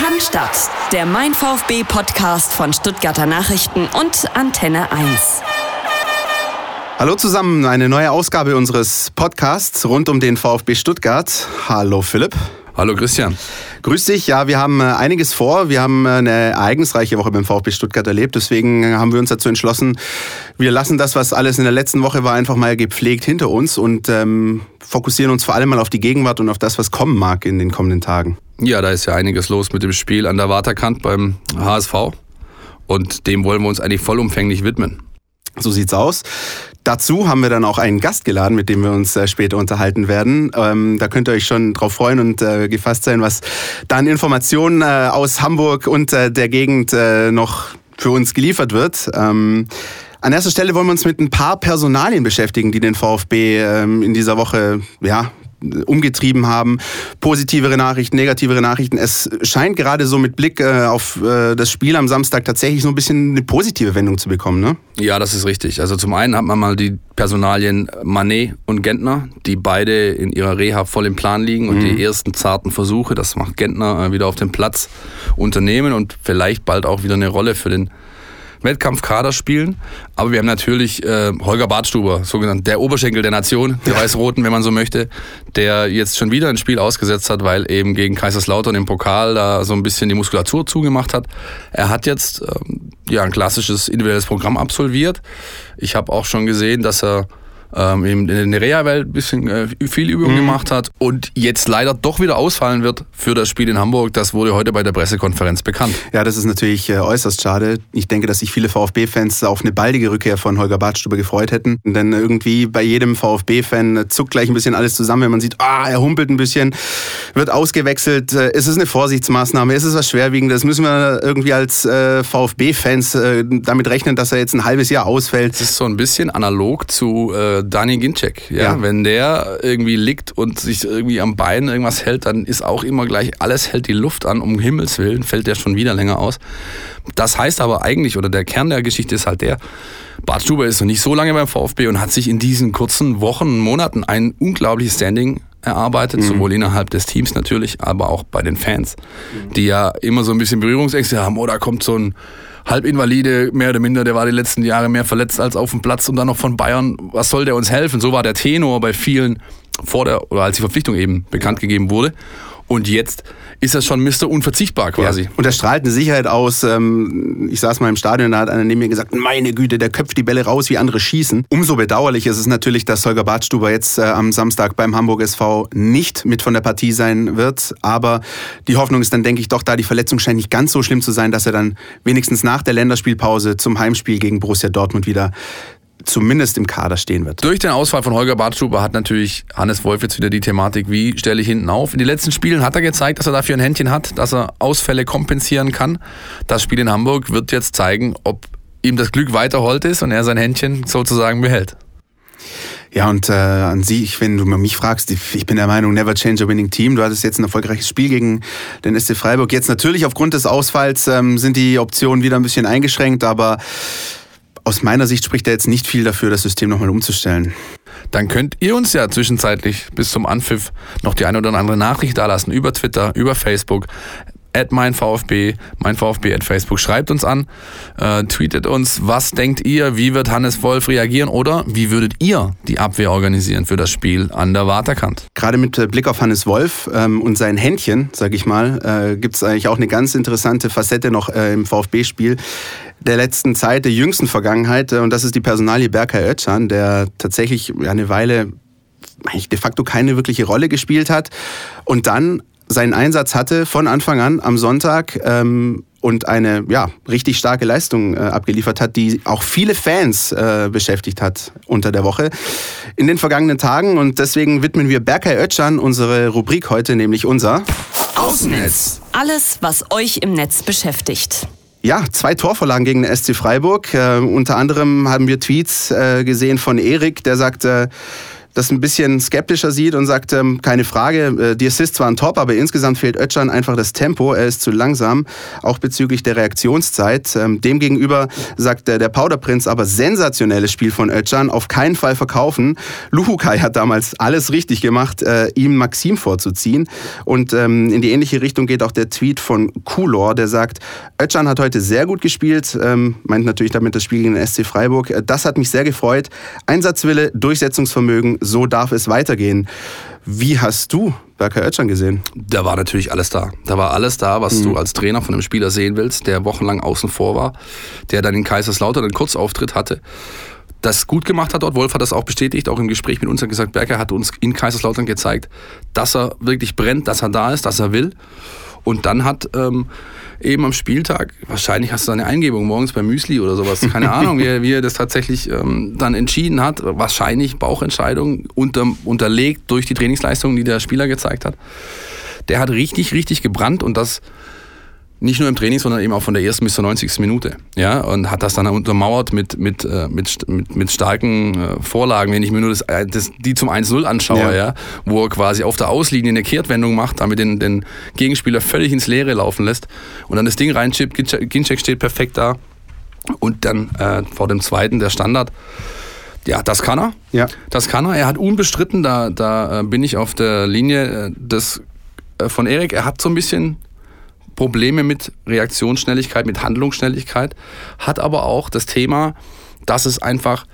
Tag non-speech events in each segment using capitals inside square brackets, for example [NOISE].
Cannstatt, der Mein VfB Podcast von Stuttgarter Nachrichten und Antenne 1. Hallo zusammen, eine neue Ausgabe unseres Podcasts rund um den VfB Stuttgart. Hallo Philipp. Hallo Christian. Grüß dich. Ja, wir haben äh, einiges vor. Wir haben äh, eine ereignisreiche Woche beim VfB Stuttgart erlebt. Deswegen haben wir uns dazu entschlossen, wir lassen das, was alles in der letzten Woche war, einfach mal gepflegt hinter uns und ähm, fokussieren uns vor allem mal auf die Gegenwart und auf das, was kommen mag in den kommenden Tagen. Ja, da ist ja einiges los mit dem Spiel an der Waterkant beim HSV. Und dem wollen wir uns eigentlich vollumfänglich widmen. So sieht's aus. Dazu haben wir dann auch einen Gast geladen, mit dem wir uns äh, später unterhalten werden. Ähm, da könnt ihr euch schon drauf freuen und äh, gefasst sein, was da an Informationen äh, aus Hamburg und äh, der Gegend äh, noch für uns geliefert wird. Ähm, an erster Stelle wollen wir uns mit ein paar Personalien beschäftigen, die den VfB ähm, in dieser Woche ja, umgetrieben haben. Positivere Nachrichten, negativere Nachrichten. Es scheint gerade so mit Blick äh, auf äh, das Spiel am Samstag tatsächlich so ein bisschen eine positive Wendung zu bekommen, ne? Ja, das ist richtig. Also zum einen hat man mal die Personalien Manet und Gentner, die beide in ihrer Reha voll im Plan liegen und mhm. die ersten zarten Versuche, das macht Gentner äh, wieder auf dem Platz unternehmen und vielleicht bald auch wieder eine Rolle für den Wettkampfkader spielen. Aber wir haben natürlich äh, Holger Bartstuber, sogenannt der Oberschenkel der Nation, der Weiß-Roten, wenn man so möchte, der jetzt schon wieder ein Spiel ausgesetzt hat, weil eben gegen Kaiserslautern im Pokal da so ein bisschen die Muskulatur zugemacht hat. Er hat jetzt ähm, ja ein klassisches individuelles Programm absolviert. Ich habe auch schon gesehen, dass er ähm, in der Reha-Welt ein bisschen äh, viel Übung mhm. gemacht hat und jetzt leider doch wieder ausfallen wird für das Spiel in Hamburg. Das wurde heute bei der Pressekonferenz bekannt. Ja, das ist natürlich äh, äußerst schade. Ich denke, dass sich viele VfB-Fans auf eine baldige Rückkehr von Holger Badstube gefreut hätten. Denn irgendwie bei jedem VfB-Fan zuckt gleich ein bisschen alles zusammen, wenn man sieht, ah, er humpelt ein bisschen, wird ausgewechselt. Äh, ist es eine Vorsichtsmaßnahme? Ist es was Schwerwiegendes? Müssen wir irgendwie als äh, VfB-Fans äh, damit rechnen, dass er jetzt ein halbes Jahr ausfällt? Es ist so ein bisschen analog zu äh, Dani Ginczek. Ja? ja? Wenn der irgendwie liegt und sich irgendwie am Bein irgendwas hält, dann ist auch immer gleich, alles hält die Luft an. Um Himmels Willen fällt der schon wieder länger aus. Das heißt aber eigentlich, oder der Kern der Geschichte ist halt der, Bart Stuber ist noch nicht so lange beim VfB und hat sich in diesen kurzen Wochen, Monaten ein unglaubliches Standing erarbeitet, mhm. sowohl innerhalb des Teams natürlich, aber auch bei den Fans, die ja immer so ein bisschen Berührungsängste haben. Oder kommt so ein Halbinvalide, mehr oder minder, der war die letzten Jahre mehr verletzt als auf dem Platz und dann noch von Bayern. Was soll der uns helfen? So war der Tenor bei vielen vor der, oder als die Verpflichtung eben bekannt gegeben wurde. Und jetzt ist das schon Mr. Unverzichtbar quasi. Ja. Und er strahlt eine Sicherheit aus. Ähm, ich saß mal im Stadion, da hat einer neben mir gesagt, meine Güte, der köpft die Bälle raus, wie andere schießen. Umso bedauerlicher ist es natürlich, dass Holger Badstuber jetzt äh, am Samstag beim Hamburg SV nicht mit von der Partie sein wird. Aber die Hoffnung ist dann, denke ich, doch da, die Verletzung scheint nicht ganz so schlimm zu sein, dass er dann wenigstens nach der Länderspielpause zum Heimspiel gegen Borussia Dortmund wieder zumindest im Kader stehen wird. Durch den Ausfall von Holger Bartschuber hat natürlich Hannes Wolf jetzt wieder die Thematik, wie stelle ich hinten auf. In den letzten Spielen hat er gezeigt, dass er dafür ein Händchen hat, dass er Ausfälle kompensieren kann. Das Spiel in Hamburg wird jetzt zeigen, ob ihm das Glück weiter hold ist und er sein Händchen sozusagen behält. Ja, und äh, an sich, wenn du mich fragst, ich bin der Meinung, never change a winning team. Du hattest jetzt ein erfolgreiches Spiel gegen den SC Freiburg. Jetzt natürlich aufgrund des Ausfalls ähm, sind die Optionen wieder ein bisschen eingeschränkt, aber aus meiner Sicht spricht er jetzt nicht viel dafür, das System nochmal umzustellen. Dann könnt ihr uns ja zwischenzeitlich bis zum Anpfiff noch die eine oder andere Nachricht dalassen über Twitter, über Facebook at mein VfB, at Facebook. Schreibt uns an, äh, tweetet uns, was denkt ihr, wie wird Hannes Wolf reagieren oder wie würdet ihr die Abwehr organisieren für das Spiel an der Waterkant? Gerade mit Blick auf Hannes Wolf ähm, und sein Händchen, sag ich mal, äh, gibt es eigentlich auch eine ganz interessante Facette noch äh, im VfB-Spiel der letzten Zeit, der jüngsten Vergangenheit. Äh, und das ist die Personalie Berkay Özcan, der tatsächlich eine Weile eigentlich de facto keine wirkliche Rolle gespielt hat und dann seinen Einsatz hatte von Anfang an am Sonntag ähm, und eine ja, richtig starke Leistung äh, abgeliefert hat, die auch viele Fans äh, beschäftigt hat unter der Woche in den vergangenen Tagen. Und deswegen widmen wir Berkay Özcan unsere Rubrik heute, nämlich unser Außennetz. Alles, was euch im Netz beschäftigt. Ja, zwei Torvorlagen gegen den SC Freiburg. Äh, unter anderem haben wir Tweets äh, gesehen von Erik, der sagte, das ein bisschen skeptischer sieht und sagt, ähm, keine Frage, äh, die Assists waren top, aber insgesamt fehlt Ötchan einfach das Tempo, er ist zu langsam, auch bezüglich der Reaktionszeit. Ähm, demgegenüber sagt der, der Powderprinz aber sensationelles Spiel von Ötchan, auf keinen Fall verkaufen. Luhukai hat damals alles richtig gemacht, äh, ihm Maxim vorzuziehen und ähm, in die ähnliche Richtung geht auch der Tweet von Kulor, der sagt, Ötchan hat heute sehr gut gespielt, ähm, meint natürlich damit das Spiel gegen den SC Freiburg. Äh, das hat mich sehr gefreut. Einsatzwille, Durchsetzungsvermögen, so darf es weitergehen. Wie hast du Berker Oetschan gesehen? Da war natürlich alles da. Da war alles da, was mhm. du als Trainer von einem Spieler sehen willst, der wochenlang außen vor war, der dann in Kaiserslautern einen Kurzauftritt hatte das gut gemacht hat dort. Wolf hat das auch bestätigt, auch im Gespräch mit uns hat gesagt, Berker hat uns in Kaiserslautern gezeigt, dass er wirklich brennt, dass er da ist, dass er will. Und dann hat ähm, eben am Spieltag, wahrscheinlich hast du eine Eingebung morgens beim Müsli oder sowas, keine [LAUGHS] Ahnung, wie, er, wie er das tatsächlich ähm, dann entschieden hat. Wahrscheinlich Bauchentscheidung unter, unterlegt durch die Trainingsleistungen, die der Spieler gezeigt hat. Der hat richtig, richtig gebrannt und das nicht nur im Training, sondern eben auch von der ersten bis zur 90. Minute. Ja, und hat das dann untermauert mit, mit, äh, mit, mit, mit starken äh, Vorlagen, wenn ich mir nur das, äh, das, die zum 1-0 anschaue, ja. ja. wo er quasi auf der Auslinie eine Kehrtwendung macht, damit den, den Gegenspieler völlig ins Leere laufen lässt und dann das Ding reinchippt, Ginczek steht perfekt da und dann äh, vor dem zweiten der Standard. Ja, das kann er. Ja. Das kann er. Er hat unbestritten, da, da bin ich auf der Linie des, von Erik, er hat so ein bisschen Probleme mit Reaktionsschnelligkeit, mit Handlungsschnelligkeit, hat aber auch das Thema, dass es einfach,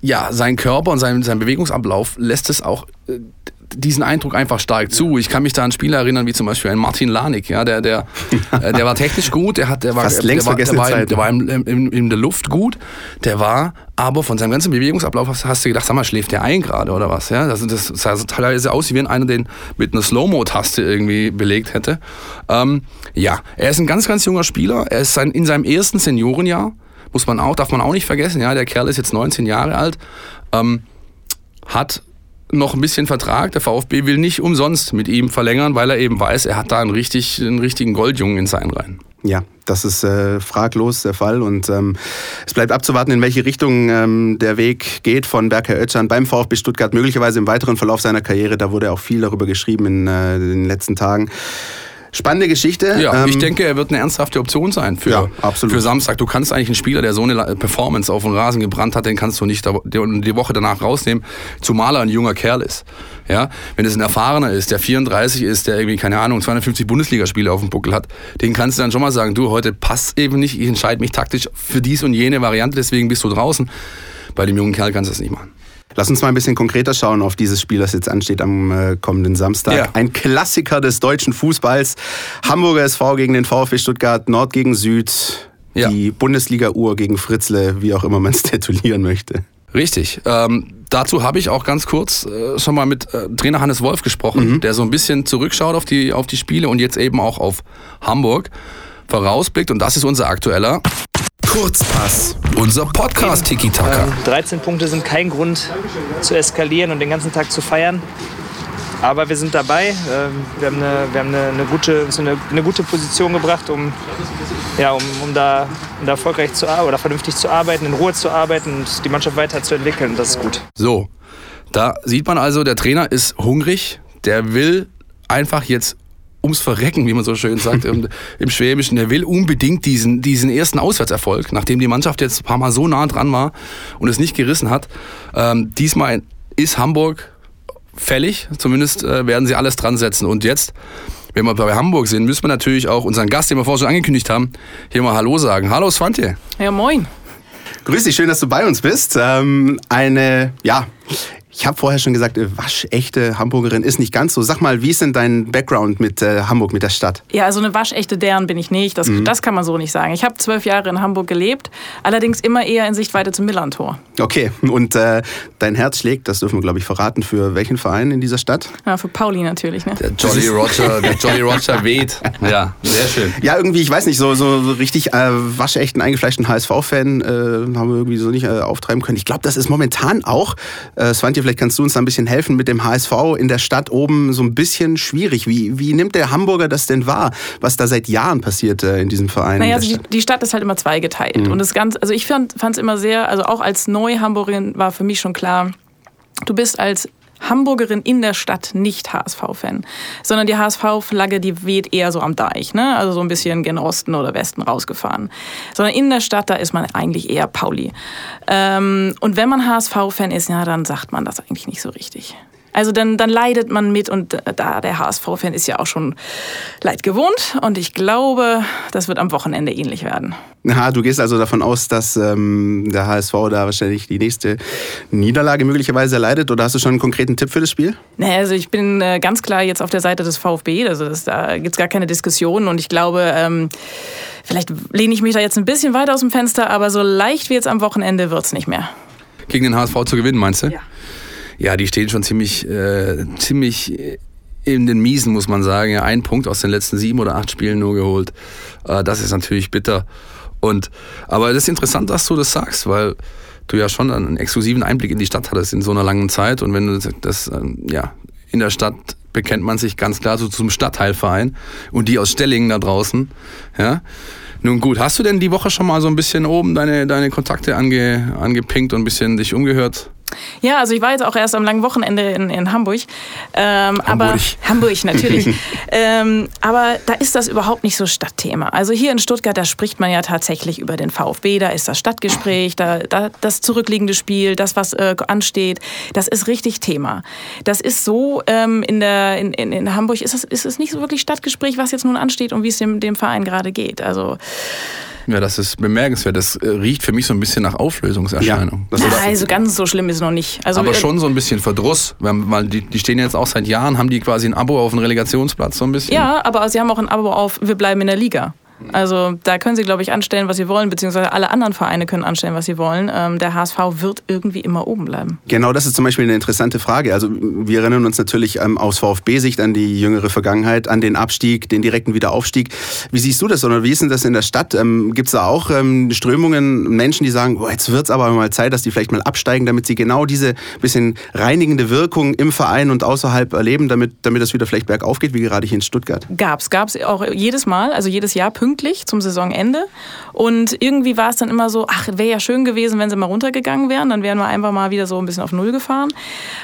ja, sein Körper und sein, sein Bewegungsablauf lässt es auch äh, diesen Eindruck einfach stark zu. Ich kann mich da an Spieler erinnern, wie zum Beispiel ein Martin Lanik, ja, der, der, [LAUGHS] äh, der war technisch gut, der, hat, der war, Fast längst der, war, der, war, Zeit, der war in, in, in, der Luft gut, der war aber von seinem ganzen Bewegungsablauf hast, du gedacht, sag mal, schläft der ein gerade oder was? Ja, das, das sah teilweise aus, wie wenn einer den mit einer Slow-Mo-Taste irgendwie belegt hätte. Ähm, ja, er ist ein ganz, ganz junger Spieler. Er ist sein, in seinem ersten Seniorenjahr, muss man auch, darf man auch nicht vergessen. Ja, der Kerl ist jetzt 19 Jahre alt, ähm, hat noch ein bisschen Vertrag. Der VfB will nicht umsonst mit ihm verlängern, weil er eben weiß, er hat da einen, richtig, einen richtigen Goldjungen in seinen Reihen. Ja, das ist äh, fraglos der Fall und ähm, es bleibt abzuwarten, in welche Richtung ähm, der Weg geht von Berker Oetschan beim VfB Stuttgart, möglicherweise im weiteren Verlauf seiner Karriere. Da wurde auch viel darüber geschrieben in, äh, in den letzten Tagen. Spannende Geschichte. Ja, ähm, ich denke, er wird eine ernsthafte Option sein für, ja, für Samstag. Du kannst eigentlich einen Spieler, der so eine Performance auf den Rasen gebrannt hat, den kannst du nicht die Woche danach rausnehmen, zumal er ein junger Kerl ist. Ja, wenn es ein erfahrener ist, der 34 ist, der irgendwie, keine Ahnung, 250 Bundesligaspiele auf dem Buckel hat, den kannst du dann schon mal sagen, du, heute passt eben nicht, ich entscheide mich taktisch für dies und jene Variante, deswegen bist du draußen. Bei dem jungen Kerl kannst du das nicht machen. Lass uns mal ein bisschen konkreter schauen auf dieses Spiel, das jetzt ansteht am äh, kommenden Samstag. Ja. Ein Klassiker des deutschen Fußballs. Hamburger SV gegen den VfB Stuttgart, Nord gegen Süd. Ja. Die Bundesliga-Uhr gegen Fritzle, wie auch immer man es [LAUGHS] titulieren möchte. Richtig. Ähm, dazu habe ich auch ganz kurz äh, schon mal mit äh, Trainer Hannes Wolf gesprochen, mhm. der so ein bisschen zurückschaut auf die, auf die Spiele und jetzt eben auch auf Hamburg vorausblickt. Und das ist unser aktueller Kurzpass. Unser Podcast Tiki Taka. 13 Punkte sind kein Grund zu eskalieren und den ganzen Tag zu feiern. Aber wir sind dabei. Ähm, wir haben eine, wir haben eine, eine gute, eine, eine, gute Position gebracht, um, ja, um, um, da, um da erfolgreich zu oder vernünftig zu arbeiten, in Ruhe zu arbeiten und die Mannschaft weiterzuentwickeln. Das ist gut. So, da sieht man also, der Trainer ist hungrig. Der will einfach jetzt ums Verrecken, wie man so schön sagt im, [LAUGHS] im, Schwäbischen. Der will unbedingt diesen, diesen ersten Auswärtserfolg, nachdem die Mannschaft jetzt ein paar Mal so nah dran war und es nicht gerissen hat. Ähm, diesmal ist Hamburg fällig, zumindest äh, werden sie alles dran setzen. Und jetzt, wenn wir bei Hamburg sind, müssen wir natürlich auch unseren Gast, den wir vorher schon angekündigt haben, hier mal Hallo sagen. Hallo Svante. Ja, moin. Grüß dich, schön, dass du bei uns bist. Ähm, eine, ja, ich habe vorher schon gesagt, äh, waschechte Hamburgerin ist nicht ganz so. Sag mal, wie ist denn dein Background mit äh, Hamburg, mit der Stadt? Ja, also eine waschechte deren bin ich nicht. Das, mhm. das kann man so nicht sagen. Ich habe zwölf Jahre in Hamburg gelebt, allerdings immer eher in Sichtweite zum Millantor. Okay, und äh, dein Herz schlägt, das dürfen wir, glaube ich, verraten, für welchen Verein in dieser Stadt? Ja, für Pauli natürlich. Ne? Der Jolly Roger, der [LAUGHS] Jolly Roger weht. Ja, sehr schön. Ja, irgendwie, ich weiß nicht, so, so richtig äh, waschechten, eingefleischten HSV-Fan äh, haben wir irgendwie so nicht äh, auftreiben können. Ich glaube, das ist momentan auch, äh, Svante, vielleicht kannst du uns da ein bisschen helfen mit dem HSV in der Stadt oben so ein bisschen schwierig. Wie, wie nimmt der Hamburger das denn wahr, was da seit Jahren passiert äh, in diesem Verein? Naja, also die, die, Stadt ist halt immer zweigeteilt. Mhm. Und das Ganze, also ich fand es immer sehr, also auch als Neu-Hamburgerin war für mich schon klar, du bist als Hamburgerin in der Stadt nicht HSV-Fan, sondern die HSV-Flagge, die weht eher so am Deich, ne? also so ein bisschen gen Osten oder Westen rausgefahren. Sondern in der Stadt, da ist man eigentlich eher Pauli. Ähm, und wenn man HSV-Fan ist, ja, dann sagt man das eigentlich nicht so richtig. Also dann, dann leidet man mit und da der HSV-Fan ist ja auch schon leid gewohnt und ich glaube, das wird am Wochenende ähnlich werden. Na, du gehst also davon aus, dass ähm, der HSV da wahrscheinlich die nächste Niederlage möglicherweise erleidet oder hast du schon einen konkreten Tipp für das Spiel? Nee, also ich bin äh, ganz klar jetzt auf der Seite des VfB, also das, da gibt es gar keine Diskussion und ich glaube, ähm, vielleicht lehne ich mich da jetzt ein bisschen weiter aus dem Fenster, aber so leicht wie jetzt am Wochenende wird es nicht mehr. Gegen den HSV zu gewinnen, meinst du? Ja. Ja, die stehen schon ziemlich, äh, ziemlich in den Miesen, muss man sagen. Ein Punkt aus den letzten sieben oder acht Spielen nur geholt. Äh, das ist natürlich bitter. Und, aber das ist interessant, dass du das sagst, weil du ja schon einen exklusiven Einblick in die Stadt hattest in so einer langen Zeit. Und wenn du das, das ähm, ja, in der Stadt bekennt man sich ganz klar so zum Stadtteilverein und die aus Stellingen da draußen, ja. Nun gut, hast du denn die Woche schon mal so ein bisschen oben deine, deine Kontakte ange, angepinkt und ein bisschen dich umgehört? Ja, also ich war jetzt auch erst am langen Wochenende in, in Hamburg. Ähm, Hamburg. Aber, Hamburg, [LAUGHS] natürlich. [LAUGHS] ähm, aber da ist das überhaupt nicht so Stadtthema. Also hier in Stuttgart, da spricht man ja tatsächlich über den VfB, da ist das Stadtgespräch, da, da das zurückliegende Spiel, das, was äh, ansteht, das ist richtig Thema. Das ist so, ähm, in, der, in, in, in Hamburg ist es, ist es nicht so wirklich Stadtgespräch, was jetzt nun ansteht und wie es dem, dem Verein gerade geht. Also Ja, das ist bemerkenswert. Das äh, riecht für mich so ein bisschen nach Auflösungserscheinung. Das ja, oder- also ganz so schlimm ist es noch nicht. Also, aber äh, schon so ein bisschen Verdruss, weil die, die stehen jetzt auch seit Jahren, haben die quasi ein Abo auf einen Relegationsplatz so ein bisschen. Ja, aber sie haben auch ein Abo auf, wir bleiben in der Liga. Also da können sie, glaube ich, anstellen, was sie wollen, beziehungsweise alle anderen Vereine können anstellen, was sie wollen. Ähm, der HSV wird irgendwie immer oben bleiben. Genau, das ist zum Beispiel eine interessante Frage. Also wir erinnern uns natürlich ähm, aus VfB-Sicht an die jüngere Vergangenheit, an den Abstieg, den direkten Wiederaufstieg. Wie siehst du das oder wie ist denn das in der Stadt? Ähm, Gibt es da auch ähm, Strömungen, Menschen, die sagen, oh, jetzt wird es aber mal Zeit, dass die vielleicht mal absteigen, damit sie genau diese bisschen reinigende Wirkung im Verein und außerhalb erleben, damit, damit das wieder vielleicht bergauf geht, wie gerade hier in Stuttgart? Gab's, gab's auch jedes Mal, also jedes Jahr pünktlich zum Saisonende. Und irgendwie war es dann immer so, ach, wäre ja schön gewesen, wenn sie mal runtergegangen wären. Dann wären wir einfach mal wieder so ein bisschen auf Null gefahren.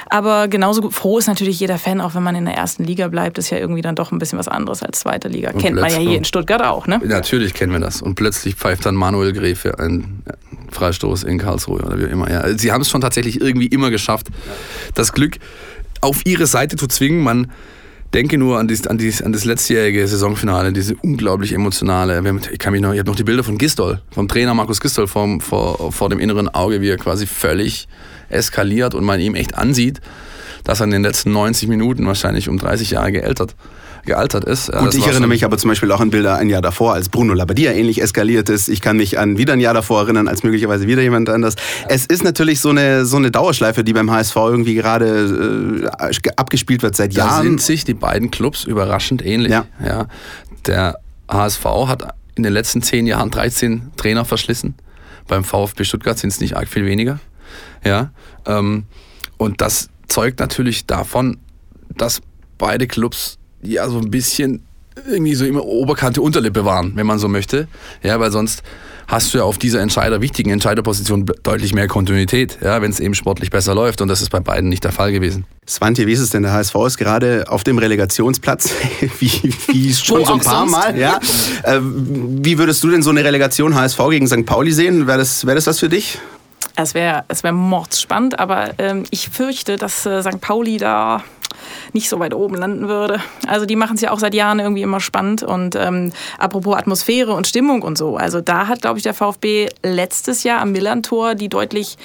Aber genauso gut- froh ist natürlich jeder Fan, auch wenn man in der ersten Liga bleibt, ist ja irgendwie dann doch ein bisschen was anderes als zweite Liga. Kennt man ja hier in Stuttgart auch, ne? Natürlich kennen wir das. Und plötzlich pfeift dann Manuel Gräfe einen Freistoß in Karlsruhe oder wie auch immer. Ja, sie haben es schon tatsächlich irgendwie immer geschafft, das Glück auf ihre Seite zu zwingen. Man denke nur an, dies, an, dies, an das letztjährige Saisonfinale, diese unglaublich emotionale. Ich kann mich noch, ich habe noch die Bilder von Gistol, vom Trainer Markus Gistol vom, vor, vor dem inneren Auge, wie er quasi völlig eskaliert und man ihm echt ansieht, dass er in den letzten 90 Minuten wahrscheinlich um 30 Jahre gealtert, gealtert ist. Gut, das ich erinnere mich aber zum Beispiel auch an Bilder ein Jahr davor, als Bruno Labbadia ähnlich eskaliert ist. Ich kann mich an wieder ein Jahr davor erinnern, als möglicherweise wieder jemand anders. Es ist natürlich so eine, so eine Dauerschleife, die beim HSV irgendwie gerade äh, abgespielt wird seit Da Jahren. sind sich die beiden Clubs überraschend ähnlich. Ja. Ja. Der HSV hat in den letzten zehn Jahren 13 Trainer verschlissen. Beim VfB Stuttgart sind es nicht arg viel weniger. Ja. Ähm, und das zeugt natürlich davon, dass beide Clubs ja so ein bisschen irgendwie so immer Oberkante Unterlippe waren, wenn man so möchte. Ja, weil sonst hast du ja auf dieser Entscheider, wichtigen Entscheiderposition deutlich mehr Kontinuität, ja, wenn es eben sportlich besser läuft. Und das ist bei beiden nicht der Fall gewesen. Svante, wie ist es denn? Der HSV ist gerade auf dem Relegationsplatz, [LAUGHS] wie, wie schon so ein paar sonst. Mal. Ja. Äh, wie würdest du denn so eine Relegation HSV gegen St. Pauli sehen? Wäre das, wär das was für dich? Es wäre es wär mordsspannend, aber ähm, ich fürchte, dass äh, St. Pauli da nicht so weit oben landen würde. Also die machen es ja auch seit Jahren irgendwie immer spannend. Und ähm, apropos Atmosphäre und Stimmung und so, also da hat, glaube ich, der VfB letztes Jahr am Millantor die deutlich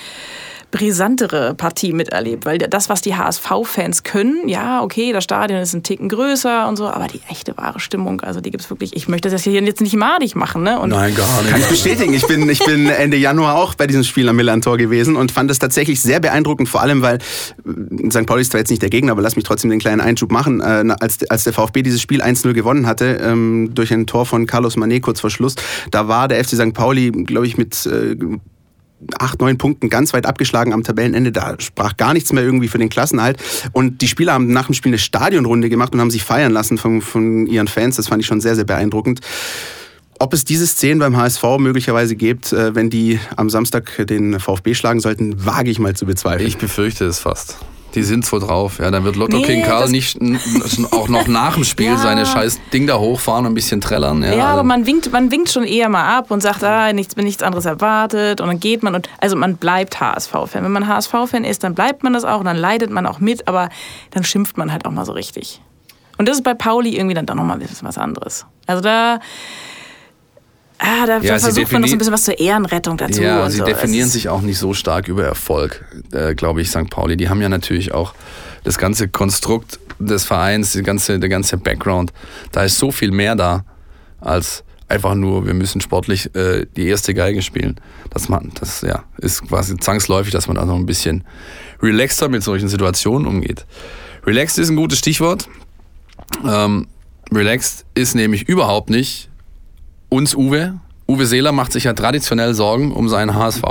brisantere Partie miterlebt, weil das, was die HSV-Fans können, ja, okay, das Stadion ist ein Ticken größer und so, aber die echte wahre Stimmung, also die gibt es wirklich, ich möchte das hier jetzt nicht madig machen, ne? Und Nein, gar nicht. Kann ich bestätigen. Ich bin, ich bin Ende Januar auch bei diesem Spiel am Millantor gewesen und fand es tatsächlich sehr beeindruckend, vor allem weil äh, St. Pauli ist zwar jetzt nicht der Gegner, aber lass mich trotzdem den kleinen Einschub machen. Äh, als, als der VfB dieses Spiel 1-0 gewonnen hatte, ähm, durch ein Tor von Carlos Manet kurz vor Schluss, da war der FC St. Pauli, glaube ich, mit äh, acht, neun Punkten ganz weit abgeschlagen am Tabellenende. Da sprach gar nichts mehr irgendwie für den Klassenhalt. Und die Spieler haben nach dem Spiel eine Stadionrunde gemacht und haben sich feiern lassen von, von ihren Fans. Das fand ich schon sehr, sehr beeindruckend. ob es diese Szenen beim HSV möglicherweise gibt, äh, wenn die am Samstag den VfB schlagen sollten, wage ich mal zu bezweifeln. Ich befürchte es fast. Die sind so drauf. Ja, dann wird Lotto Nee, King Karl nicht auch noch nach dem Spiel [LAUGHS] Ja. seine scheiß Ding da hochfahren und ein bisschen trällern. Ja, Ja, aber also- man winkt, man winkt schon eher mal ab und sagt, ah, nichts, nichts anderes erwartet und dann geht man und also man bleibt HSV-Fan. Wenn man HSV-Fan ist, dann bleibt man das auch und dann leidet man auch mit, aber dann schimpft man halt auch mal so richtig. Und das ist bei Pauli irgendwie dann doch nochmal ein bisschen was anderes. Also da, ah, da Ja, versucht man noch so ein bisschen was zur Ehrenrettung dazu. Ja, sie so. definieren Es sich auch nicht so stark über Erfolg, äh, glaube ich, St. Pauli. Die haben ja natürlich auch das ganze Konstrukt des Vereins, die ganze, der ganze Background. Da ist so viel mehr da als einfach nur, wir müssen sportlich äh, die erste Geige spielen. Das, man, das ja, ist quasi zwangsläufig, dass man auch noch ein bisschen relaxter mit solchen Situationen umgeht. Relaxed ist ein gutes Stichwort. Ähm, relaxed ist nämlich überhaupt nicht uns Uwe. Uwe Seeler macht sich ja traditionell Sorgen um seinen HSV.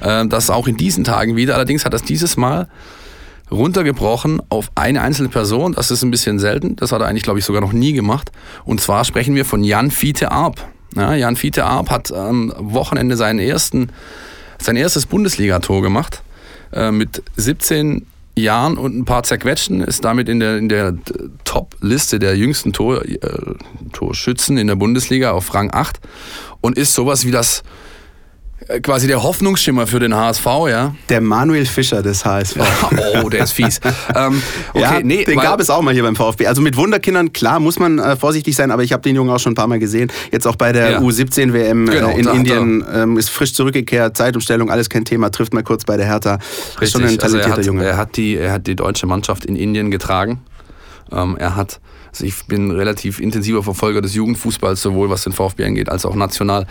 Äh, das auch in diesen Tagen wieder. Allerdings hat das dieses Mal runtergebrochen auf eine einzelne Person. Das ist ein bisschen selten. Das hat er eigentlich, glaube ich, sogar noch nie gemacht. Und zwar sprechen wir von Jan Fiete Arp. Ja, Jan Fiete Arp hat am Wochenende seinen ersten, sein erstes Bundesligator gemacht. Äh, mit 17 Jahren und ein paar zerquetschen, ist damit in der, in der Top-Liste der jüngsten Tor, äh, Torschützen in der Bundesliga auf Rang 8 und ist sowas wie das quasi der Hoffnungsschimmer für den HSV, ja. Der Manuel Fischer des HSV. [LAUGHS] Oh, der ist fies. ähm, okay, ja, nee, den gab es auch mal hier beim VfB. Also mit Wunderkindern, klar, muss man äh, vorsichtig sein, aber ich habe den Jungen auch schon ein paar Mal gesehen. Jetzt auch bei der Ja. U17-WM Genau, äh, in da hat Indien, ähm, ist frisch zurückgekehrt, Zeitumstellung, alles kein Thema, trifft mal kurz bei der Hertha. Ist schon ein Richtig, also talentierter er hat, Junge. Er hat, die, er hat die deutsche Mannschaft in Indien getragen. Ähm, er hat, also ich bin relativ intensiver Verfolger des Jugendfußballs, sowohl was den VfB angeht, als auch national.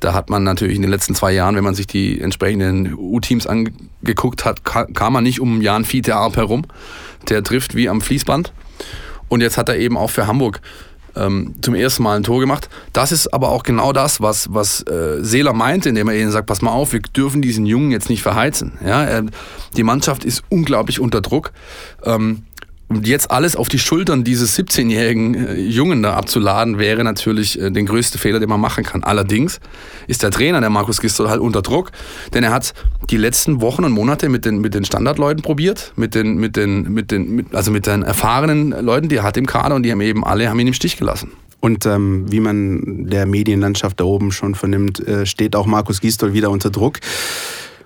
Da hat man natürlich in den letzten zwei Jahren, wenn man sich die entsprechenden U-Teams angeguckt hat, ka- kam man nicht um Jan Fiete Arp herum. Der trifft wie am Fließband. Und jetzt hat er eben auch für Hamburg ähm, zum ersten Mal ein Tor gemacht. Das ist aber auch genau das, was, was äh, Seeler meinte, indem er ihnen sagt, pass mal auf, wir dürfen diesen Jungen jetzt nicht verheizen. Ja, äh, die Mannschaft ist unglaublich unter Druck. Ähm, und jetzt alles auf die Schultern dieses 17-jährigen äh, Jungen da abzuladen, wäre natürlich äh, der größte Fehler, den man machen kann. Allerdings ist der Trainer, der Markus Gisdol, halt unter Druck, denn er hat die letzten Wochen und Monate mit den, mit den Standardleuten probiert, mit den, mit den, mit den, mit, also mit den erfahrenen Leuten, die er hat im Kader und die haben eben alle haben ihn im Stich gelassen. Und ähm, wie man der Medienlandschaft da oben schon vernimmt, äh, steht auch Markus Gisdol wieder unter Druck.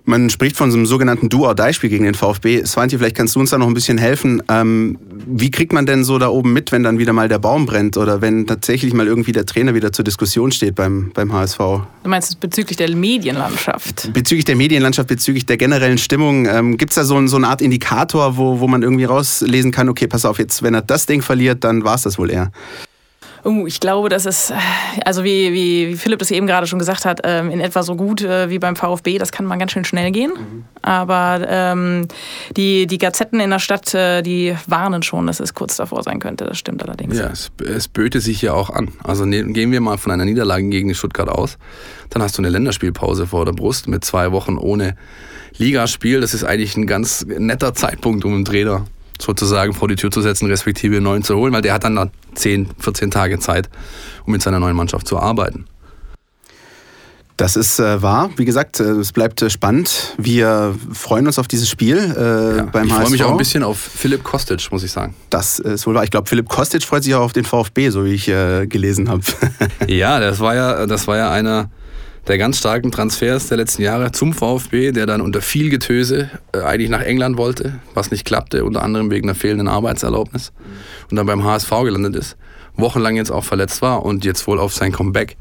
Man spricht von so einem sogenannten Do-or-Die-Spiel gegen den VfB. Svante, vielleicht kannst du uns da noch ein bisschen helfen. Ähm, wie kriegt man denn so da oben mit, wenn dann wieder mal der Baum brennt oder wenn tatsächlich mal irgendwie der Trainer wieder zur Diskussion steht beim, beim HSV? Du meinst es bezüglich der Medienlandschaft? Bezüglich der Medienlandschaft, bezüglich der generellen Stimmung, ähm, gibt es da so, ein- so eine Art Indikator, wo, wo man irgendwie rauslesen kann, okay, pass auf, jetzt, wenn er das Ding verliert, dann war es das wohl eher. Oh, ich glaube, das ist, also wie, wie, Philipp das eben gerade schon gesagt hat, ähm, in etwa so gut äh, wie beim VfB. Das kann mal ganz schön schnell gehen. Aber ähm, die, die Gazetten in der Stadt, äh, die warnen schon, dass es kurz davor sein könnte. Das stimmt allerdings. Ja, es, es böte sich ja auch an. Also ne, gehen wir mal von einer Niederlage gegen Stuttgart aus. Dann hast du eine Länderspielpause vor der Brust mit zwei Wochen ohne Ligaspiel. Das ist eigentlich ein ganz netter Zeitpunkt, um einen Trainer sozusagen vor die Tür zu setzen, respektive einen neuen zu holen, weil der hat dann noch 10, 14 Tage Zeit, um mit seiner neuen Mannschaft zu arbeiten. Das ist äh, wahr. Wie gesagt, äh, es bleibt äh, spannend. Wir freuen uns auf dieses Spiel äh, Ja, beim ich freue mich auch ein bisschen auf Philipp Kostic, muss ich sagen. Das ist wohl wahr. Ich glaube, Philipp Kostic freut sich auch auf den VfB, so wie ich äh, gelesen habe. Ja, [LAUGHS] das war ja, das war ja einer der ganz starken Transfers der letzten Jahre zum VfB, der dann unter viel Getöse äh, eigentlich nach England wollte, was nicht klappte, unter anderem wegen einer fehlenden Arbeitserlaubnis und dann beim HSV gelandet ist, wochenlang jetzt auch verletzt war und jetzt wohl auf sein Comeback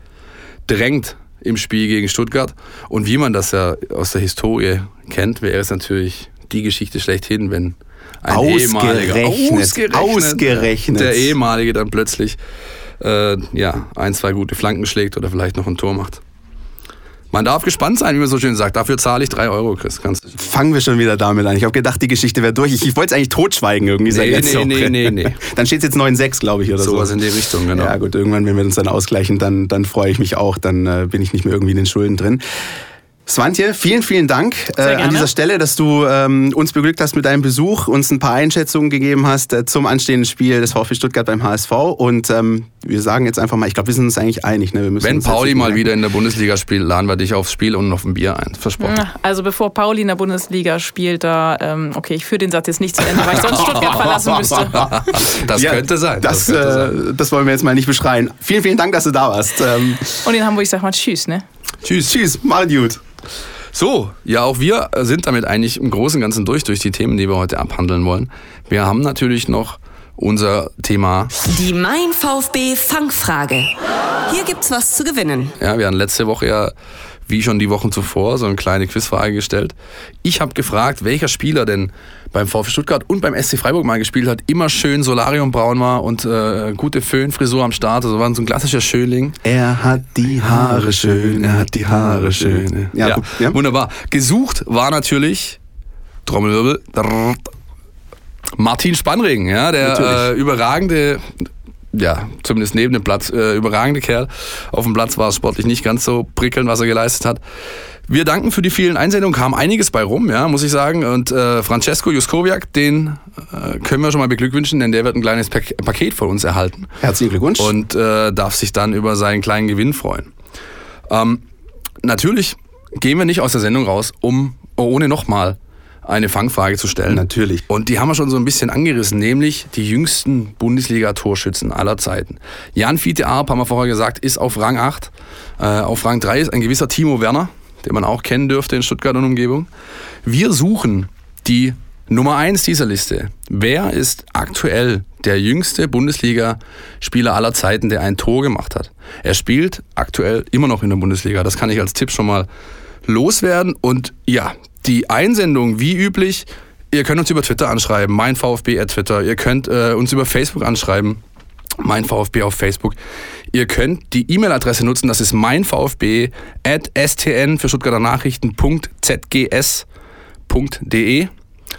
drängt im Spiel gegen Stuttgart. Und wie man das ja aus der Historie kennt, wäre es natürlich die Geschichte schlechthin, wenn ein Ausgerechnet, ehemaliger, ausgerechnet. der ehemalige dann plötzlich äh, ja, ein, zwei gute Flanken schlägt oder vielleicht noch ein Tor macht. Man darf gespannt sein, wie man so schön sagt. Dafür zahle ich drei Euro, Chris. Kannst Fangen wir schon wieder damit an. Ich habe gedacht, die Geschichte wäre durch. Ich, ich wollte es eigentlich totschweigen irgendwie. Nee, nee, nee, nee, [LAUGHS] nee. Dann steht es jetzt 9-6, glaube ich, oder so. sowas in die Richtung, genau. Ja gut, irgendwann, wenn wir uns dann ausgleichen, dann, dann freue ich mich auch. Dann äh, bin ich nicht mehr irgendwie in den Schulden drin. Swantje, vielen, vielen Dank äh, an dieser Stelle, dass du ähm, uns beglückt hast mit deinem Besuch, uns ein paar Einschätzungen gegeben hast äh, zum anstehenden Spiel des VfB Stuttgart beim HSV. Und ähm, wir sagen jetzt einfach mal, ich glaube, wir sind uns eigentlich einig. Ne? Wenn Pauli mal wieder in der Bundesliga spielt, laden wir dich aufs Spiel und auf ein Bier ein. Versprochen. Also bevor Pauli in der Bundesliga spielt, da, ähm, okay, ich führe den Satz jetzt nicht zu Ende, weil ich sonst Stuttgart [LAUGHS] verlassen müsste. [LAUGHS] Das ja, könnte sein. Das, das, könnte äh, sein. das wollen wir jetzt mal nicht beschreien. Vielen, vielen Dank, dass du da warst. Ähm, und in Hamburg sag mal Tschüss, ne? Tschüss. Tschüss, mal gut. So, ja, auch wir sind damit eigentlich im Großen und Ganzen durch, durch die Themen, die wir heute abhandeln wollen. Wir haben natürlich noch unser Thema. Die Mein VfB Fangfrage. Hier gibt's was zu gewinnen. Ja, wir haben letzte Woche ja, wie schon die Wochen zuvor, so eine kleine Quizfrage gestellt. Ich habe gefragt, welcher Spieler denn beim VfB Stuttgart und beim SC Freiburg mal gespielt hat, immer schön Solariumbraun war und äh, gute Föhnfrisur am Start. Also war so ein klassischer Schönling. Er hat die Haare schön, er hat die Haare schön. Ja, ja, ja. wunderbar. Gesucht war natürlich Trommelwirbel. Martin Spannregen, ja, der äh, überragende ja, zumindest neben dem Platz, äh, überragende Kerl. Auf dem Platz war es sportlich nicht ganz so prickelnd, was er geleistet hat. Wir danken für die vielen Einsendungen, kam einiges bei rum, ja, muss ich sagen. Und äh, Francesco Juskowiak, den äh, können wir schon mal beglückwünschen, denn der wird ein kleines Pak Paket von uns erhalten. Herzlichen Glückwunsch. Und äh, darf sich dann über seinen kleinen Gewinn freuen. Ähm, natürlich gehen wir nicht aus der Sendung raus, um ohne nochmal eine Fangfrage zu stellen. Natürlich. Und die haben wir schon so ein bisschen angerissen, nämlich die jüngsten Bundesliga-Torschützen aller Zeiten. Jan Fiete Arp, haben wir vorher gesagt, ist auf Rang 8. Äh, auf Rang 3 ist ein gewisser Timo Werner den man auch kennen dürfte in Stuttgart und Umgebung. Wir suchen die Nummer 1 dieser Liste. Wer ist aktuell der jüngste Bundesliga-Spieler aller Zeiten, der ein Tor gemacht hat? Er spielt aktuell immer noch in der Bundesliga. Das kann ich als Tipp schon mal loswerden. Und ja, die Einsendung, wie üblich, ihr könnt uns über Twitter anschreiben, mein VfB at Twitter. Ihr könnt äh, uns über Facebook anschreiben mein VfB auf Facebook. Ihr könnt die E-Mail-Adresse nutzen, das ist mein VfB at stn für Stuttgarter Nachrichten.zgs.de.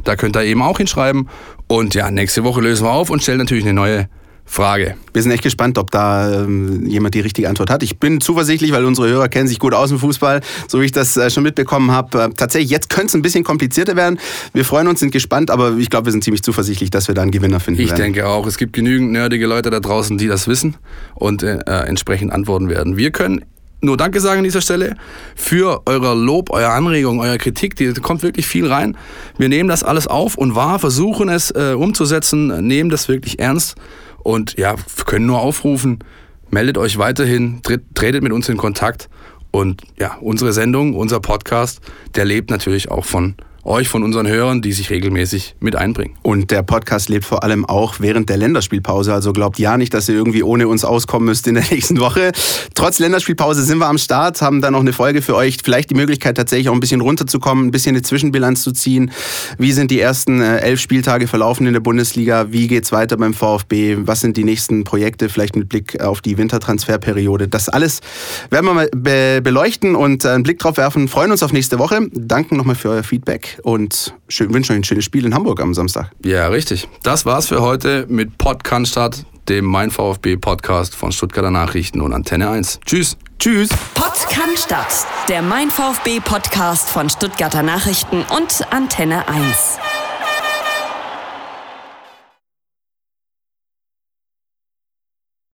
Da könnt ihr eben auch hinschreiben. Und ja, nächste Woche lösen wir auf und stellen natürlich eine neue Frage. Wir sind echt gespannt, ob da ähm, jemand die richtige Antwort hat. Ich bin zuversichtlich, weil unsere Hörer kennen sich gut aus im Fußball, so wie ich das äh, schon mitbekommen habe. Äh, tatsächlich, jetzt könnte es ein bisschen komplizierter werden. Wir freuen uns, sind gespannt, aber ich glaube, wir sind ziemlich zuversichtlich, dass wir da einen Gewinner finden ich werden. Ich denke auch. Es gibt genügend nerdige Leute da draußen, die das wissen und äh, äh, entsprechend antworten werden. Wir können nur Danke sagen an dieser Stelle für euer Lob, eure Anregung, eure Kritik. Die kommt wirklich viel rein. Wir nehmen das alles auf und wahr, versuchen es äh, umzusetzen, nehmen das wirklich ernst und ja, können nur aufrufen, meldet euch weiterhin, tretet mit uns in Kontakt. Und ja, unsere Sendung, unser Podcast, der lebt natürlich auch von euch, von unseren Hörern, die sich regelmäßig mit einbringen. Und der Podcast lebt vor allem auch während der Länderspielpause. Also glaubt ja nicht, dass ihr irgendwie ohne uns auskommen müsst in der [LAUGHS] nächsten Woche. Trotz Länderspielpause sind wir am Start, haben dann noch eine Folge für euch. Vielleicht die Möglichkeit, tatsächlich auch ein bisschen runterzukommen, ein bisschen eine Zwischenbilanz zu ziehen. Wie sind die ersten äh, elf Spieltage verlaufen in der Bundesliga? Wie geht's weiter beim VfB? Was sind die nächsten Projekte? Vielleicht mit Blick auf die Wintertransferperiode. Das alles werden wir mal beleuchten und einen Blick drauf werfen. Freuen uns auf nächste Woche. Danken nochmal für euer Feedback und schön, wünsche euch ein schönes Spiel in Hamburg am Samstag. Ja, richtig. Das war's für heute mit Podcast, dem Mein VfB Podcast von Stuttgarter Nachrichten und Antenne 1. Tschüss. Tschüss. Podcast, der Mein VfB Podcast von Stuttgarter Nachrichten und Antenne 1.